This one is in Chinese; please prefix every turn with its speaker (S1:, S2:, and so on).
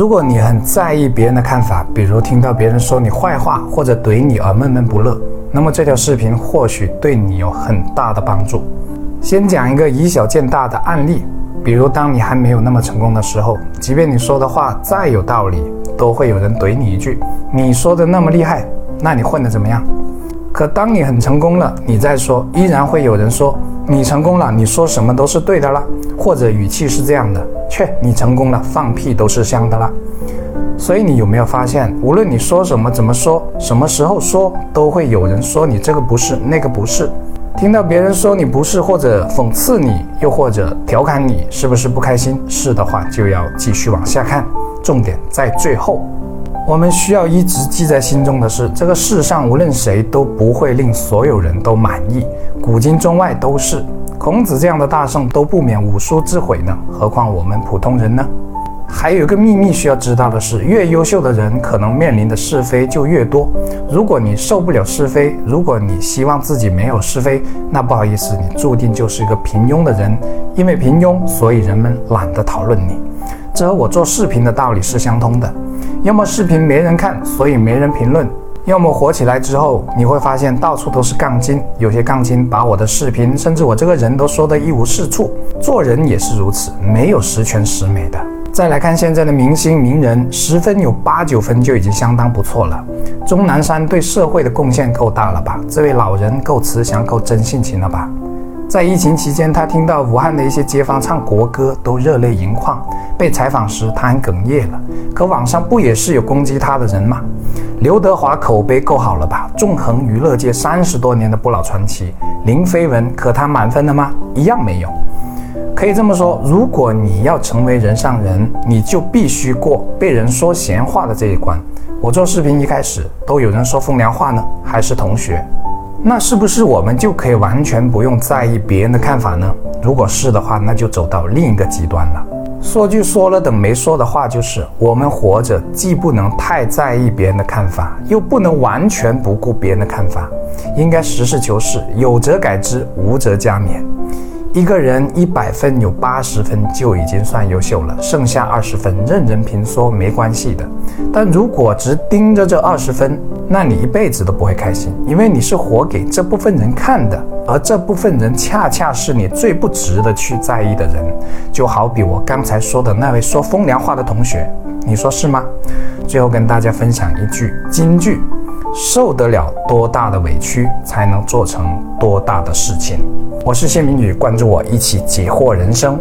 S1: 如果你很在意别人的看法，比如听到别人说你坏话或者怼你而闷闷不乐，那么这条视频或许对你有很大的帮助。先讲一个以小见大的案例，比如当你还没有那么成功的时候，即便你说的话再有道理，都会有人怼你一句：“你说的那么厉害，那你混得怎么样？”可当你很成功了，你再说，依然会有人说：“你成功了，你说什么都是对的啦。”或者语气是这样的。切，你成功了，放屁都是香的啦。所以你有没有发现，无论你说什么、怎么说、什么时候说，都会有人说你这个不是，那个不是。听到别人说你不是，或者讽刺你，又或者调侃你，是不是不开心？是的话，就要继续往下看。重点在最后，我们需要一直记在心中的是，这个世上无论谁都不会令所有人都满意，古今中外都是。孔子这样的大圣都不免五书之毁呢，何况我们普通人呢？还有一个秘密需要知道的是，越优秀的人可能面临的是非就越多。如果你受不了是非，如果你希望自己没有是非，那不好意思，你注定就是一个平庸的人。因为平庸，所以人们懒得讨论你。这和我做视频的道理是相通的。要么视频没人看，所以没人评论。要么火起来之后，你会发现到处都是杠精，有些杠精把我的视频，甚至我这个人都说得一无是处。做人也是如此，没有十全十美的。再来看现在的明星名人，十分有八九分就已经相当不错了。钟南山对社会的贡献够大了吧？这位老人够慈祥，够真性情了吧？在疫情期间，他听到武汉的一些街坊唱国歌，都热泪盈眶。被采访时，他还哽咽了。可网上不也是有攻击他的人吗？刘德华口碑够好了吧？纵横娱乐界三十多年的不老传奇。林飞文，可他满分了吗？一样没有。可以这么说，如果你要成为人上人，你就必须过被人说闲话的这一关。我做视频一开始都有人说风凉话呢，还是同学，那是不是我们就可以完全不用在意别人的看法呢？如果是的话，那就走到另一个极端了。说句说了等没说的话，就是我们活着既不能太在意别人的看法，又不能完全不顾别人的看法，应该实事求是，有则改之，无则加勉。一个人一百分有八十分就已经算优秀了，剩下二十分任人评说没关系的。但如果只盯着这二十分，那你一辈子都不会开心，因为你是活给这部分人看的，而这部分人恰恰是你最不值得去在意的人。就好比我刚才说的那位说风凉话的同学，你说是吗？最后跟大家分享一句金句。受得了多大的委屈，才能做成多大的事情。我是谢明宇，关注我，一起解惑人生。